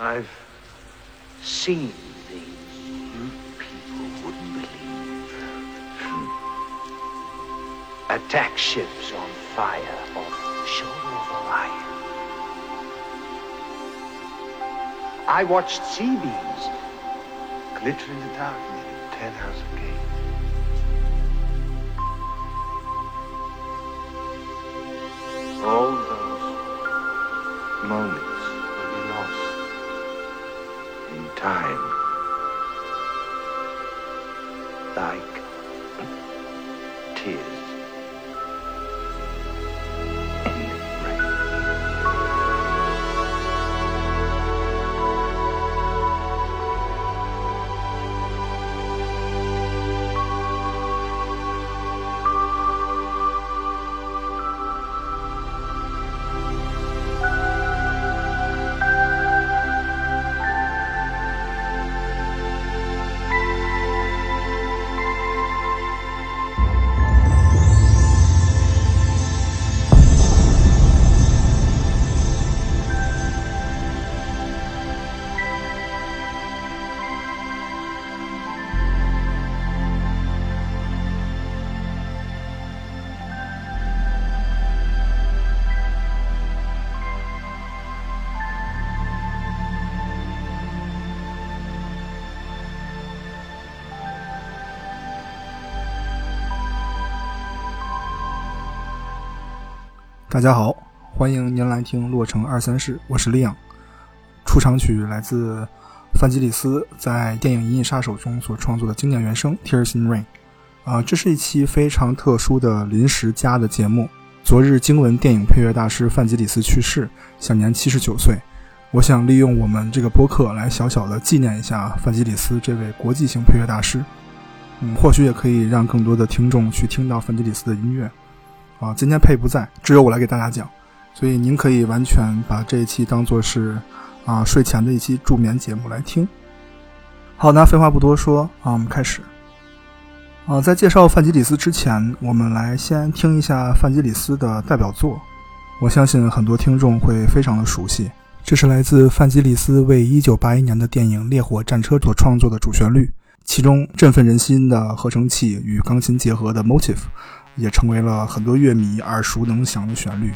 I've seen things you people wouldn't believe. Attack ships on fire off the shore of Orion. I watched sea beams glitter in the dark near Ten House Gate. All those moments time. Thy 大家好，欢迎您来听《洛城二三事》，我是利昂。出场曲来自范吉里斯在电影《银翼杀手》中所创作的经典原声《Tears in Rain》。啊，这是一期非常特殊的临时加的节目。昨日经文电影配乐大师范吉里斯去世，享年七十九岁。我想利用我们这个播客来小小的纪念一下范吉里斯这位国际型配乐大师。嗯，或许也可以让更多的听众去听到范吉里斯的音乐。啊，今天佩不在，只有我来给大家讲，所以您可以完全把这一期当做是啊睡前的一期助眠节目来听。好，那废话不多说啊，我们开始。啊，在介绍范吉里斯之前，我们来先听一下范吉里斯的代表作。我相信很多听众会非常的熟悉，这是来自范吉里斯为1981年的电影《烈火战车》所创作的主旋律，其中振奋人心的合成器与钢琴结合的 motif。也成为了很多乐迷耳熟能详的旋律。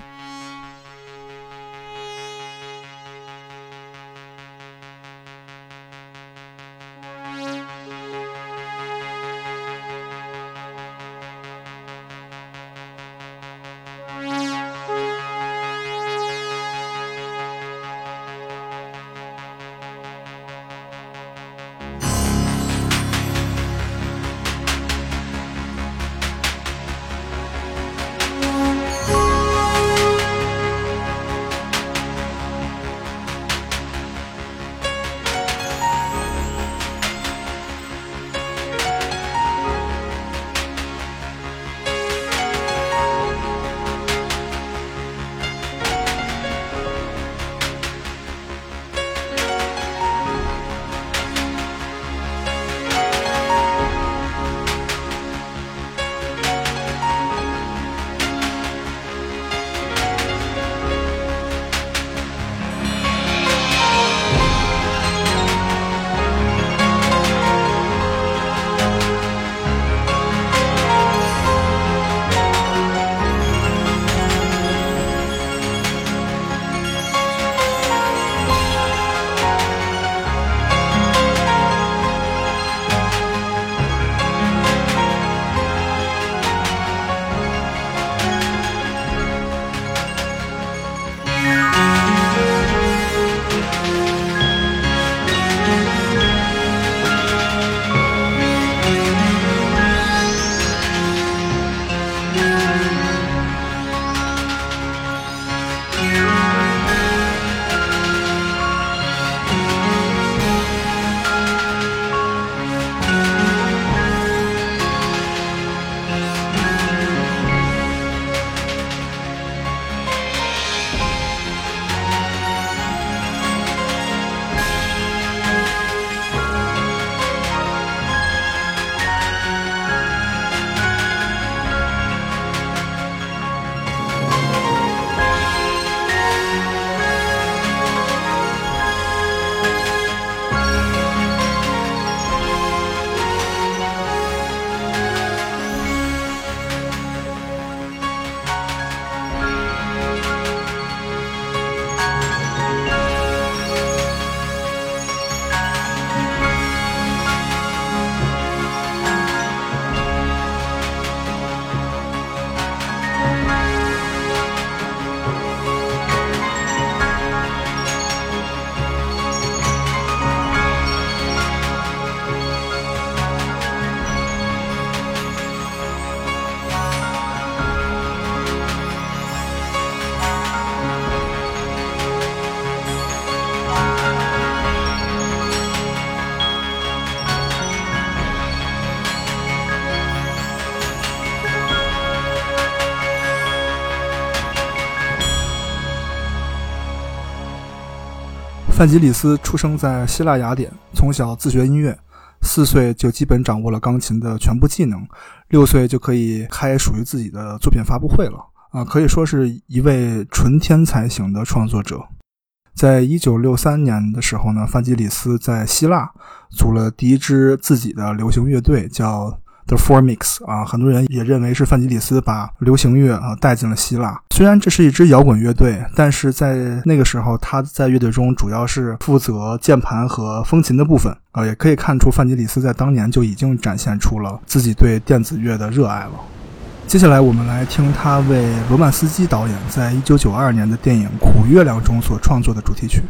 范吉里斯出生在希腊雅典，从小自学音乐，四岁就基本掌握了钢琴的全部技能，六岁就可以开属于自己的作品发布会了。啊，可以说是一位纯天才型的创作者。在一九六三年的时候呢，范吉里斯在希腊组了第一支自己的流行乐队，叫。The Four Mix 啊，很多人也认为是范吉里斯把流行乐啊带进了希腊。虽然这是一支摇滚乐队，但是在那个时候，他在乐队中主要是负责键盘和风琴的部分啊，也可以看出范吉里斯在当年就已经展现出了自己对电子乐的热爱了。接下来，我们来听他为罗曼斯基导演在一九九二年的电影《苦月亮》中所创作的主题曲。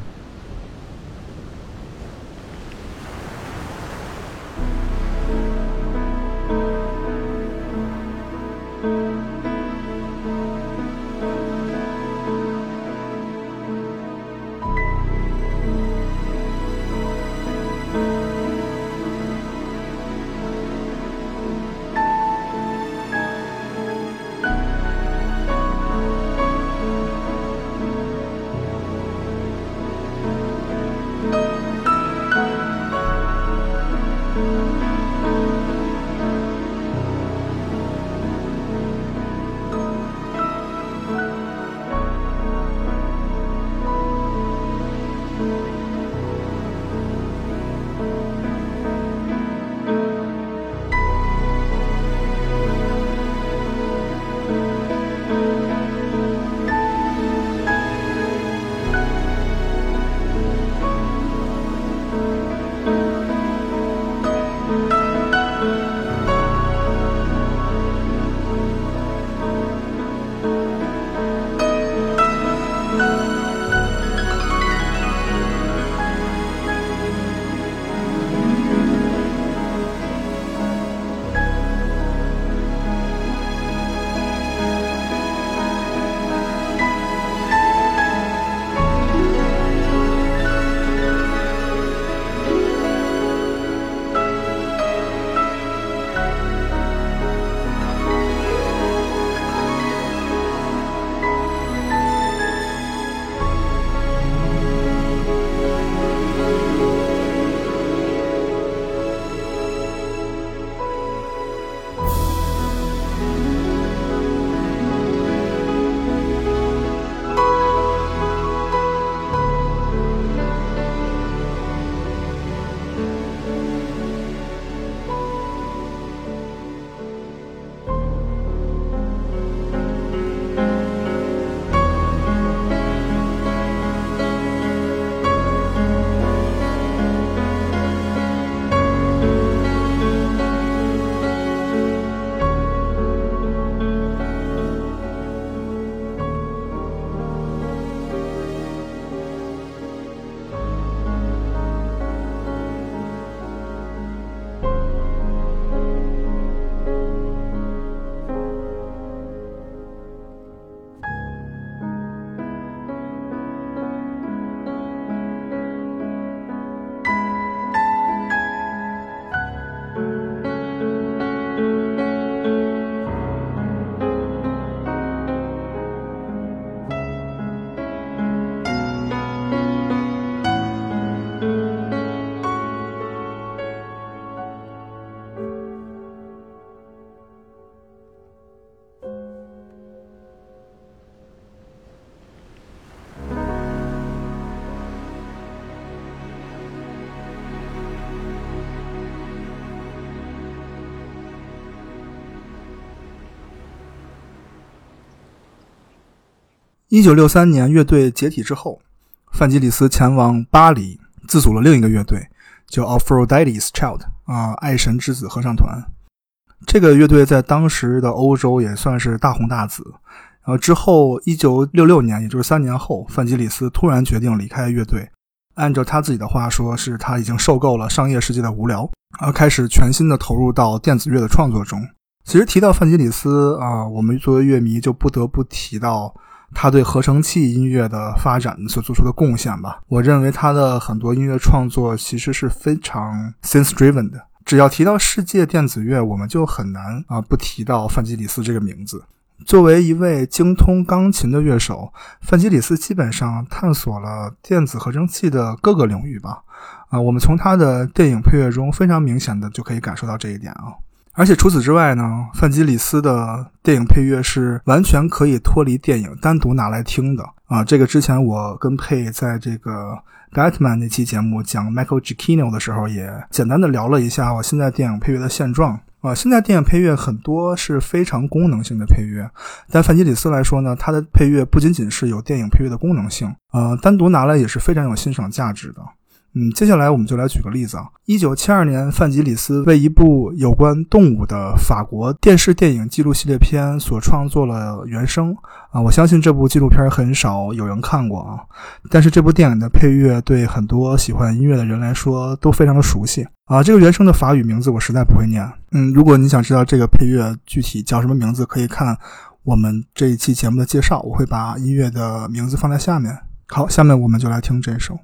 一九六三年乐队解体之后，范吉里斯前往巴黎，自组了另一个乐队，叫 Aphrodite's Child 啊，爱神之子合唱团。这个乐队在当时的欧洲也算是大红大紫。然后之后，一九六六年，也就是三年后，范吉里斯突然决定离开乐队。按照他自己的话说，是他已经受够了商业世界的无聊，而开始全心的投入到电子乐的创作中。其实提到范吉里斯啊，我们作为乐迷就不得不提到。他对合成器音乐的发展所做出的贡献吧，我认为他的很多音乐创作其实是非常 sense driven 的。只要提到世界电子乐，我们就很难啊不提到范吉里斯这个名字。作为一位精通钢琴的乐手，范吉里斯基本上探索了电子合成器的各个领域吧。啊，我们从他的电影配乐中非常明显的就可以感受到这一点啊。而且除此之外呢，范吉里斯的电影配乐是完全可以脱离电影单独拿来听的啊。这个之前我跟佩在这个 Batman 那期节目讲 Michael Giacchino 的时候，也简单的聊了一下我现在电影配乐的现状。啊，现在电影配乐很多是非常功能性的配乐，但范吉里斯来说呢，他的配乐不仅仅是有电影配乐的功能性，呃，单独拿来也是非常有欣赏价值的。嗯，接下来我们就来举个例子啊。一九七二年，范吉里斯为一部有关动物的法国电视电影记录系列片所创作了原声啊。我相信这部纪录片很少有人看过啊，但是这部电影的配乐对很多喜欢音乐的人来说都非常的熟悉啊。这个原声的法语名字我实在不会念。嗯，如果你想知道这个配乐具体叫什么名字，可以看我们这一期节目的介绍，我会把音乐的名字放在下面。好，下面我们就来听这首。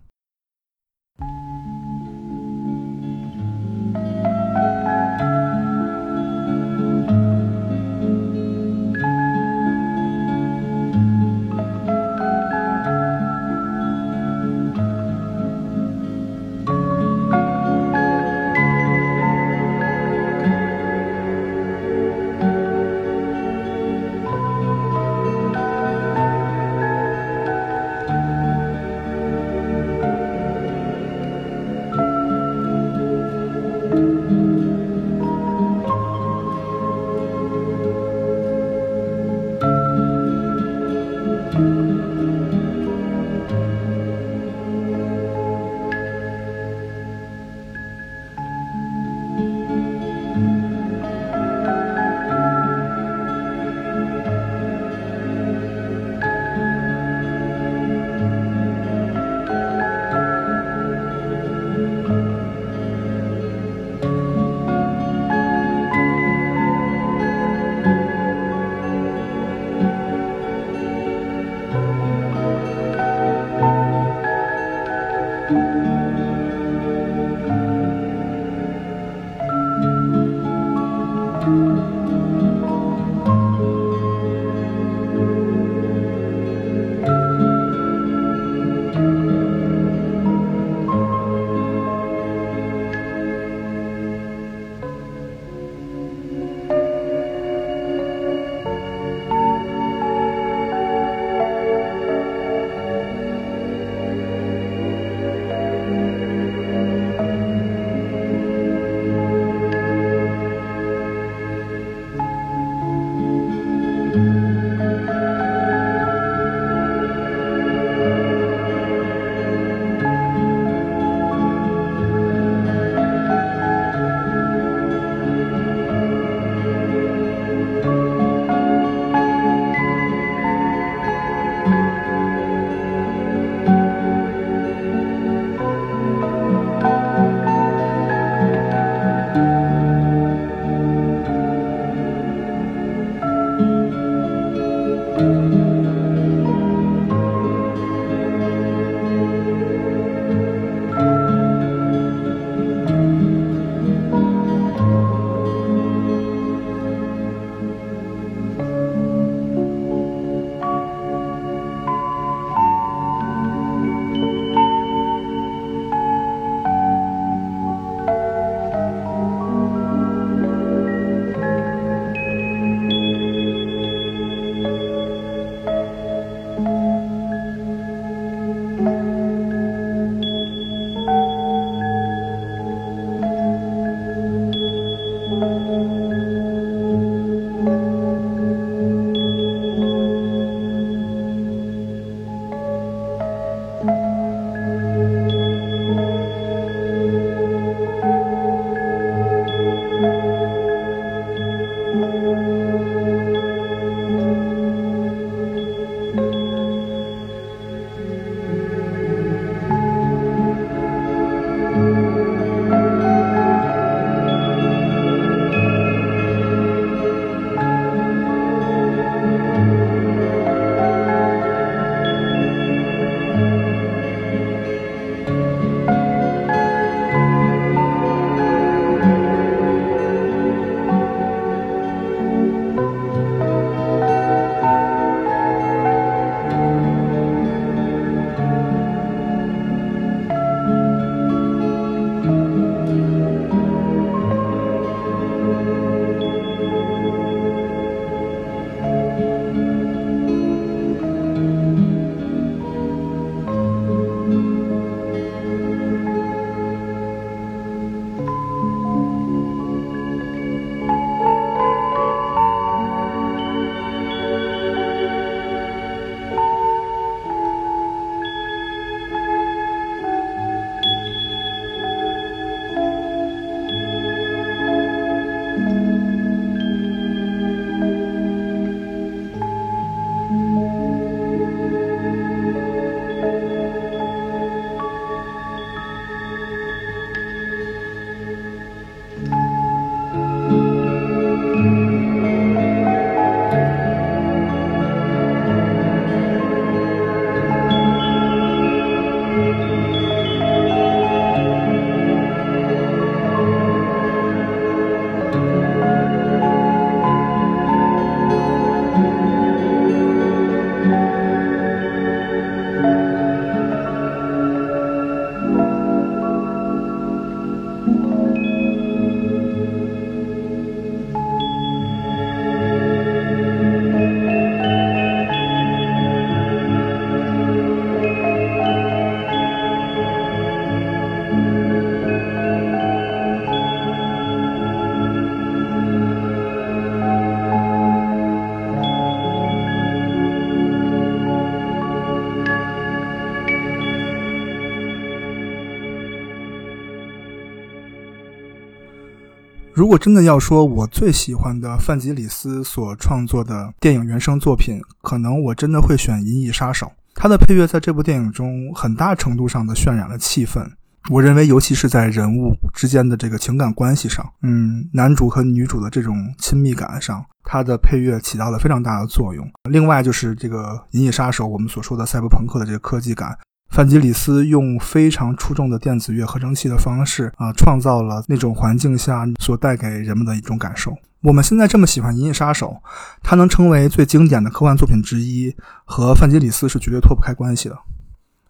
如果真的要说我最喜欢的范吉里斯所创作的电影原声作品，可能我真的会选《银翼杀手》。他的配乐在这部电影中很大程度上的渲染了气氛。我认为，尤其是在人物之间的这个情感关系上，嗯，男主和女主的这种亲密感上，他的配乐起到了非常大的作用。另外，就是这个《银翼杀手》，我们所说的赛博朋克的这个科技感。范吉里斯用非常出众的电子乐合成器的方式啊，创造了那种环境下所带给人们的一种感受。我们现在这么喜欢《银翼杀手》，它能成为最经典的科幻作品之一，和范吉里斯是绝对脱不开关系的。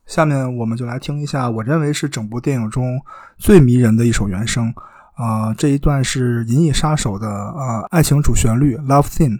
下面我们就来听一下我认为是整部电影中最迷人的一首原声啊，这一段是《银翼杀手》的啊爱情主旋律《Love Theme》。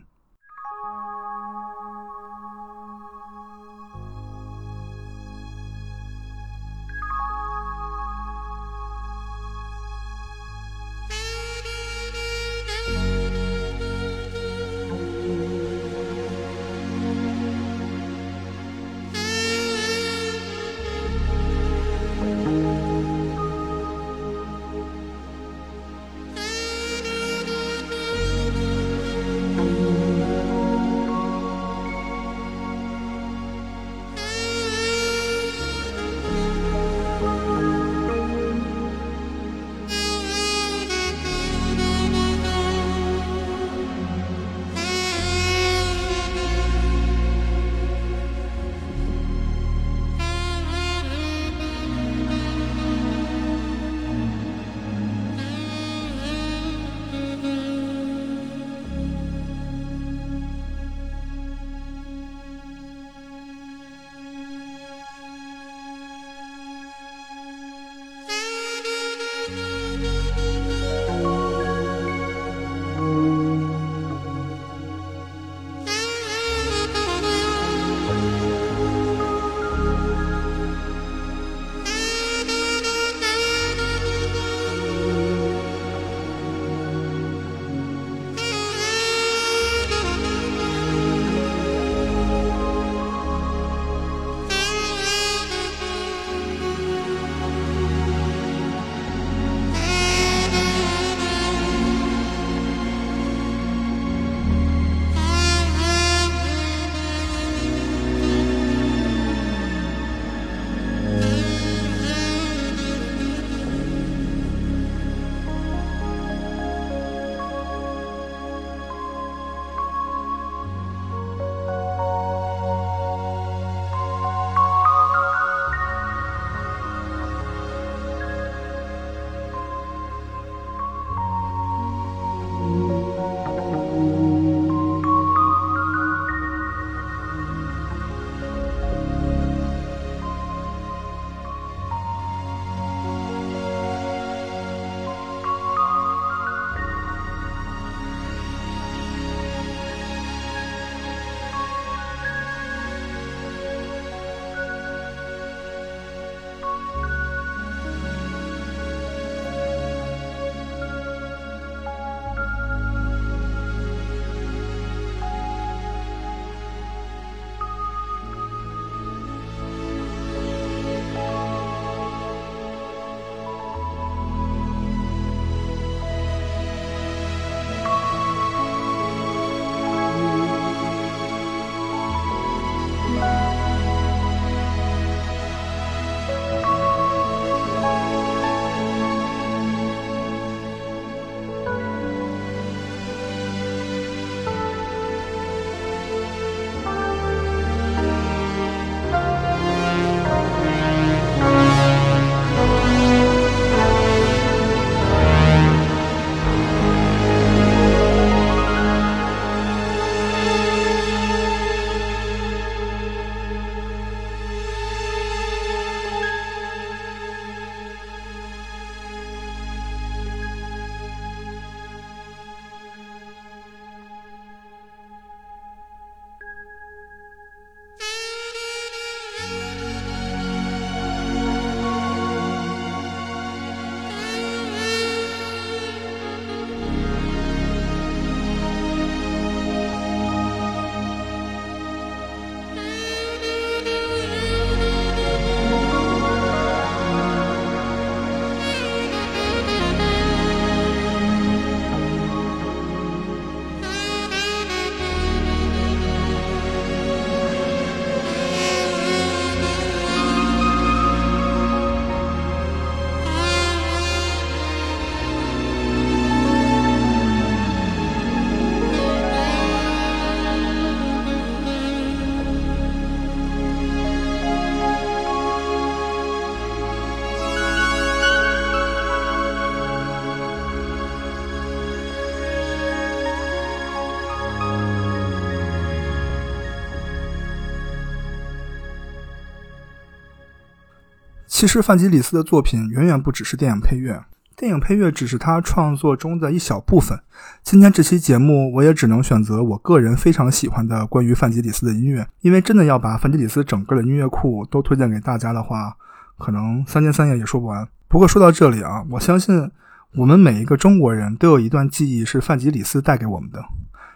其实范吉里斯的作品远远不只是电影配乐，电影配乐只是他创作中的一小部分。今天这期节目，我也只能选择我个人非常喜欢的关于范吉里斯的音乐，因为真的要把范吉里斯整个的音乐库都推荐给大家的话，可能三天三夜也说不完。不过说到这里啊，我相信我们每一个中国人都有一段记忆是范吉里斯带给我们的，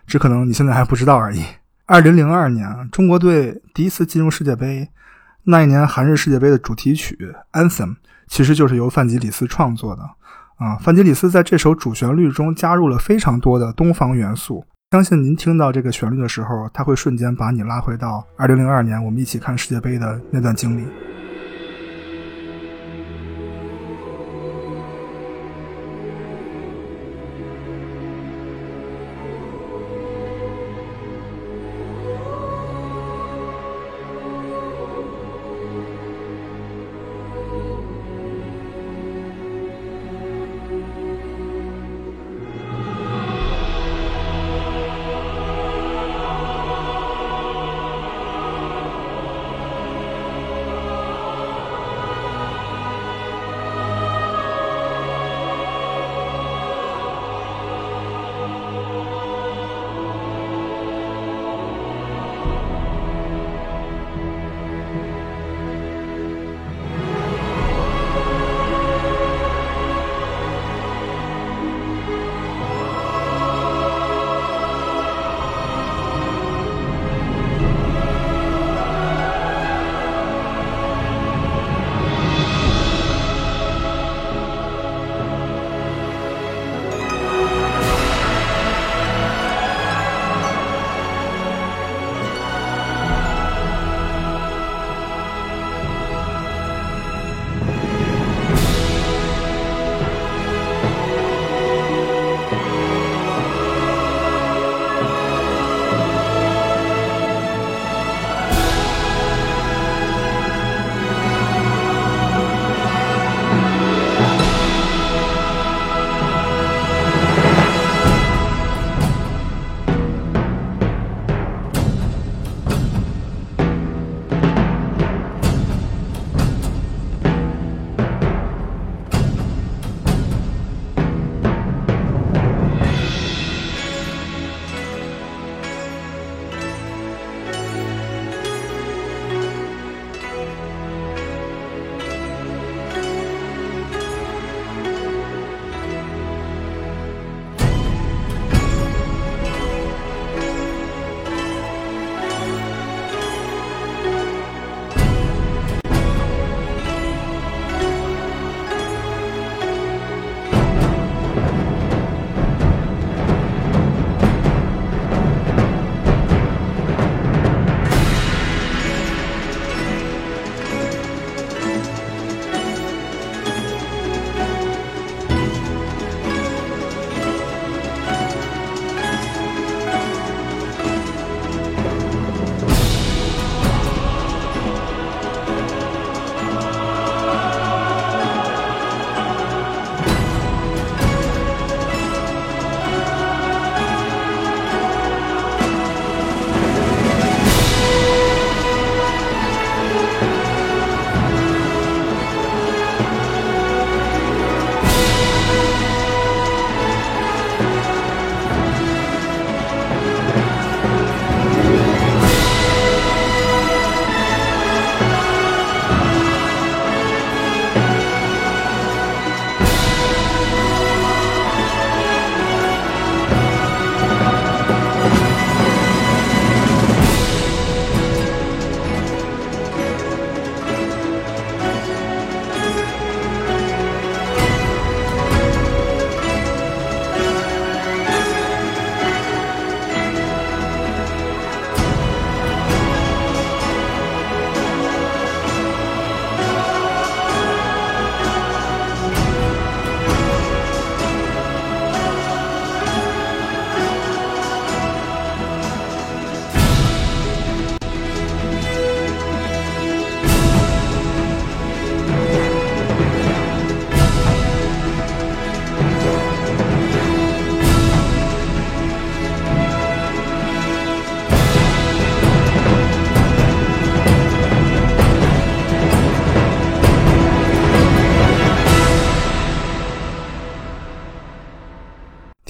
只可能你现在还不知道而已。二零零二年，中国队第一次进入世界杯。那一年韩日世界杯的主题曲《Anthem》其实就是由范吉里斯创作的啊。范吉里斯在这首主旋律中加入了非常多的东方元素，相信您听到这个旋律的时候，他会瞬间把你拉回到2002年我们一起看世界杯的那段经历。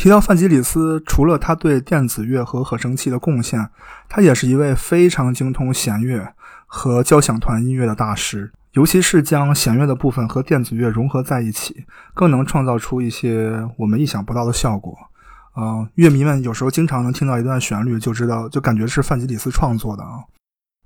提到范吉里斯，除了他对电子乐和合成器的贡献，他也是一位非常精通弦乐和交响团音乐的大师。尤其是将弦乐的部分和电子乐融合在一起，更能创造出一些我们意想不到的效果。嗯，乐迷们有时候经常能听到一段旋律，就知道就感觉是范吉里斯创作的啊。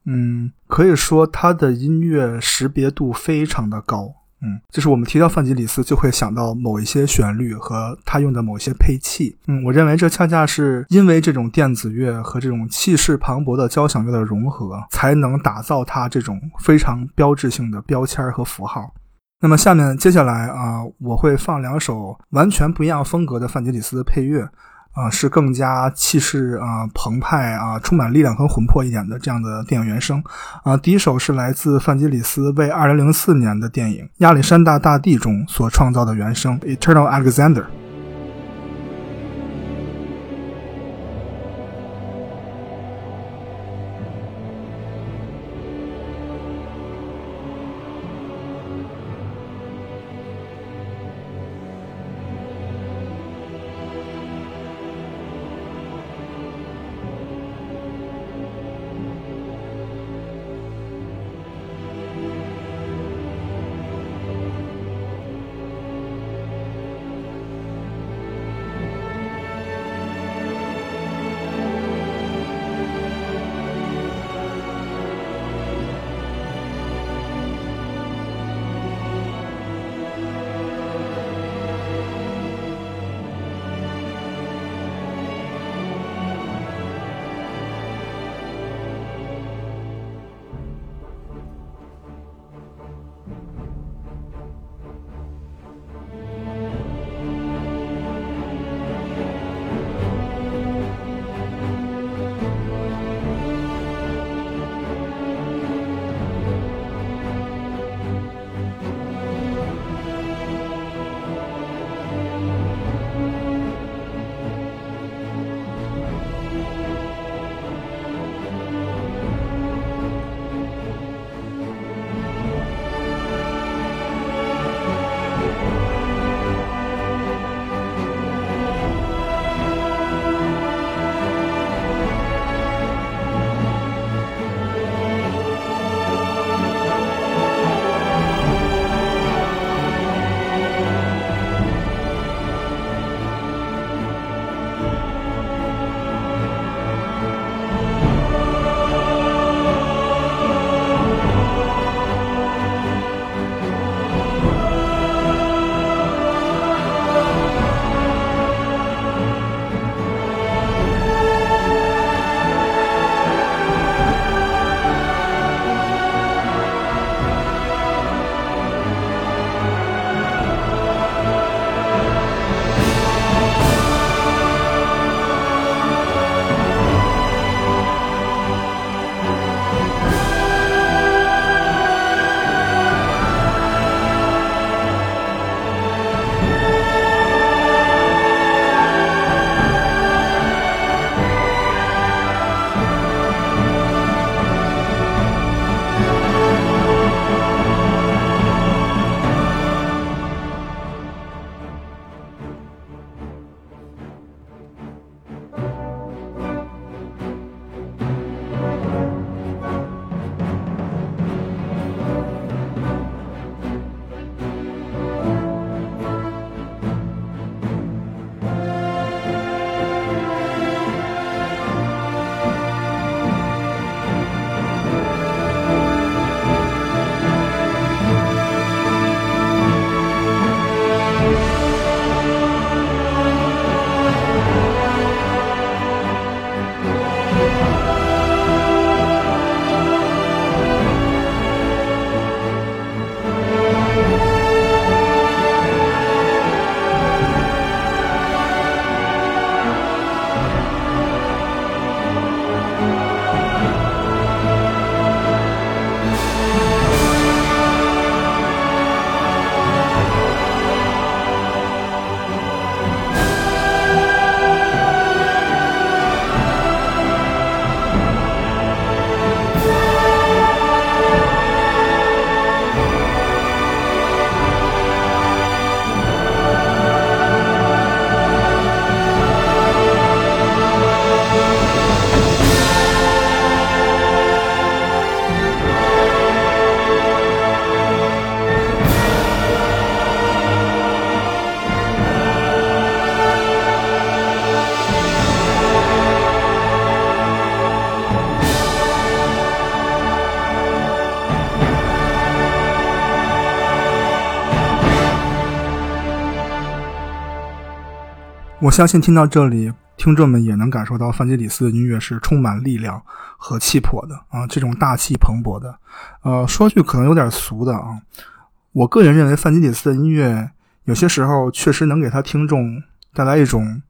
嗯，可以说他的音乐识别度非常的高。嗯，就是我们提到范吉里斯，就会想到某一些旋律和他用的某些配器。嗯，我认为这恰恰是因为这种电子乐和这种气势磅礴的交响乐的融合，才能打造他这种非常标志性的标签和符号。那么下面接下来啊，我会放两首完全不一样风格的范吉里斯的配乐。啊，是更加气势啊澎湃啊，充满力量和魂魄一点的这样的电影原声啊。第一首是来自范吉里斯为2004年的电影《亚历山大大帝》中所创造的原声《Eternal Alexander》。我相信听到这里，听众们也能感受到范吉里斯的音乐是充满力量和气魄的啊，这种大气蓬勃的。呃，说句可能有点俗的啊，我个人认为范吉里斯的音乐有些时候确实能给他听众带来一种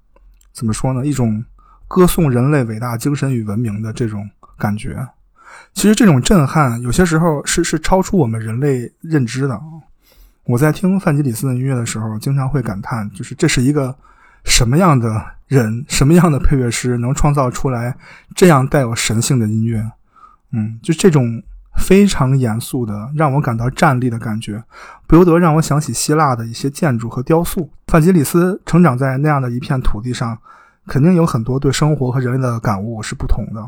怎么说呢？一种歌颂人类伟大精神与文明的这种感觉。其实这种震撼有些时候是是超出我们人类认知的。我在听范吉里斯的音乐的时候，经常会感叹，就是这是一个什么样的人，什么样的配乐师能创造出来这样带有神性的音乐？嗯，就这种非常严肃的，让我感到站立的感觉，不由得让我想起希腊的一些建筑和雕塑。范吉里斯成长在那样的一片土地上，肯定有很多对生活和人类的感悟是不同的。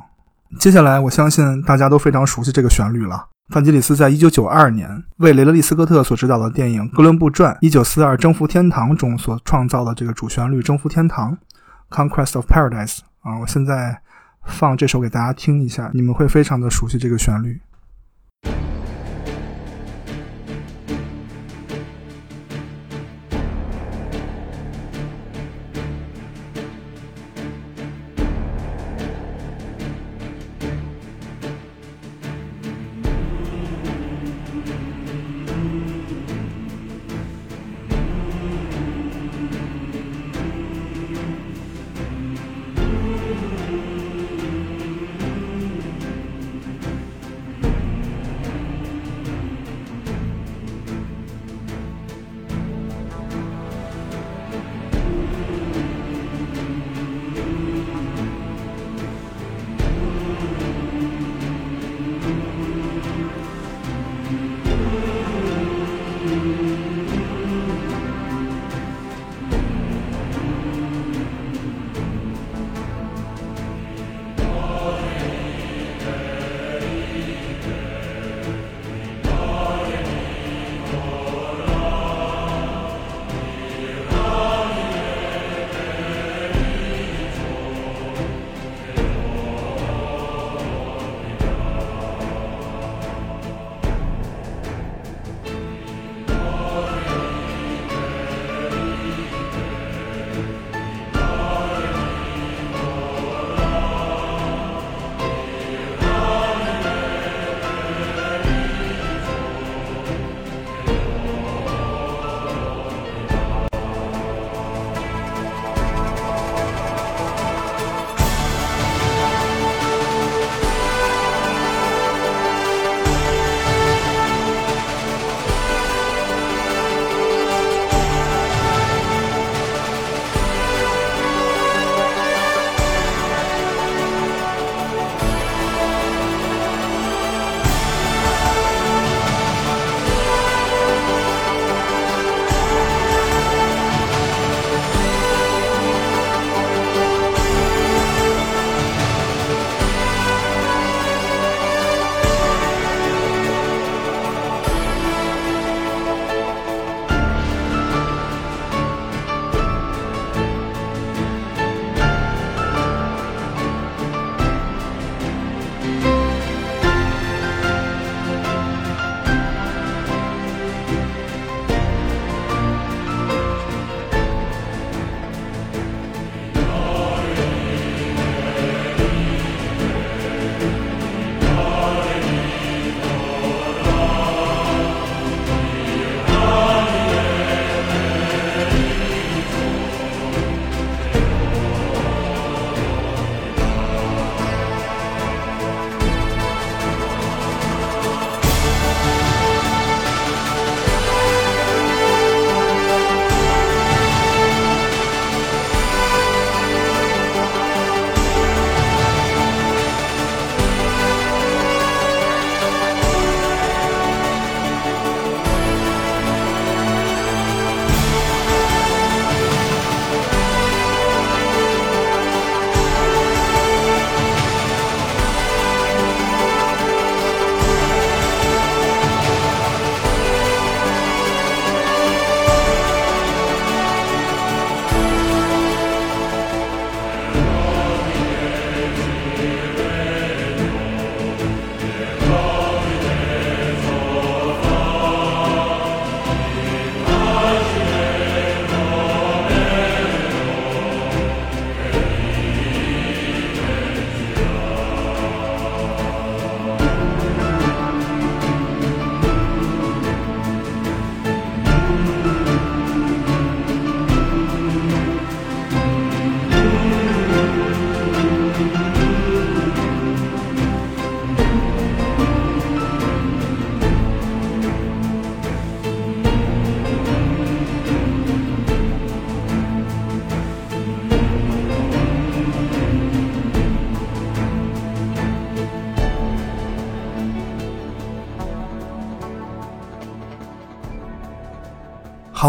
接下来，我相信大家都非常熟悉这个旋律了。范吉里斯在一九九二年为雷德利·斯科特所执导的电影《哥伦布传：一九四二征服天堂》中所创造的这个主旋律《征服天堂》（Conquest of Paradise） 啊，我现在放这首给大家听一下，你们会非常的熟悉这个旋律。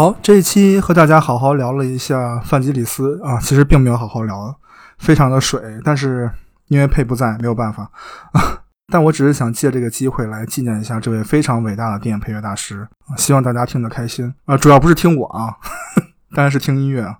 好，这一期和大家好好聊了一下范吉里斯啊，其实并没有好好聊，非常的水，但是因为佩不在，没有办法啊。但我只是想借这个机会来纪念一下这位非常伟大的电影配乐大师，希望大家听得开心啊，主要不是听我啊，当然是听音乐啊。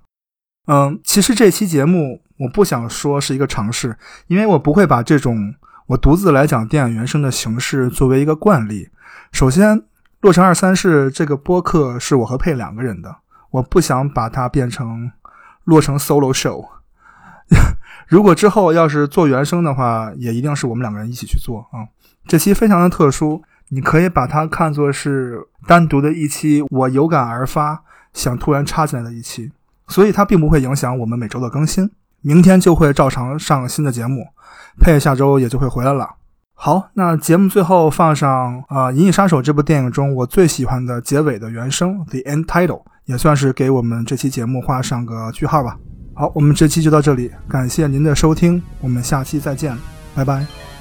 嗯，其实这期节目我不想说是一个尝试，因为我不会把这种我独自来讲电影原声的形式作为一个惯例。首先。洛城二三事这个播客是我和佩两个人的，我不想把它变成洛城 solo show。如果之后要是做原声的话，也一定是我们两个人一起去做啊。这期非常的特殊，你可以把它看作是单独的一期，我有感而发，想突然插进来的一期，所以它并不会影响我们每周的更新。明天就会照常上新的节目，佩下周也就会回来了。好，那节目最后放上啊，《银翼杀手》这部电影中我最喜欢的结尾的原声《The End Title》，也算是给我们这期节目画上个句号吧。好，我们这期就到这里，感谢您的收听，我们下期再见，拜拜。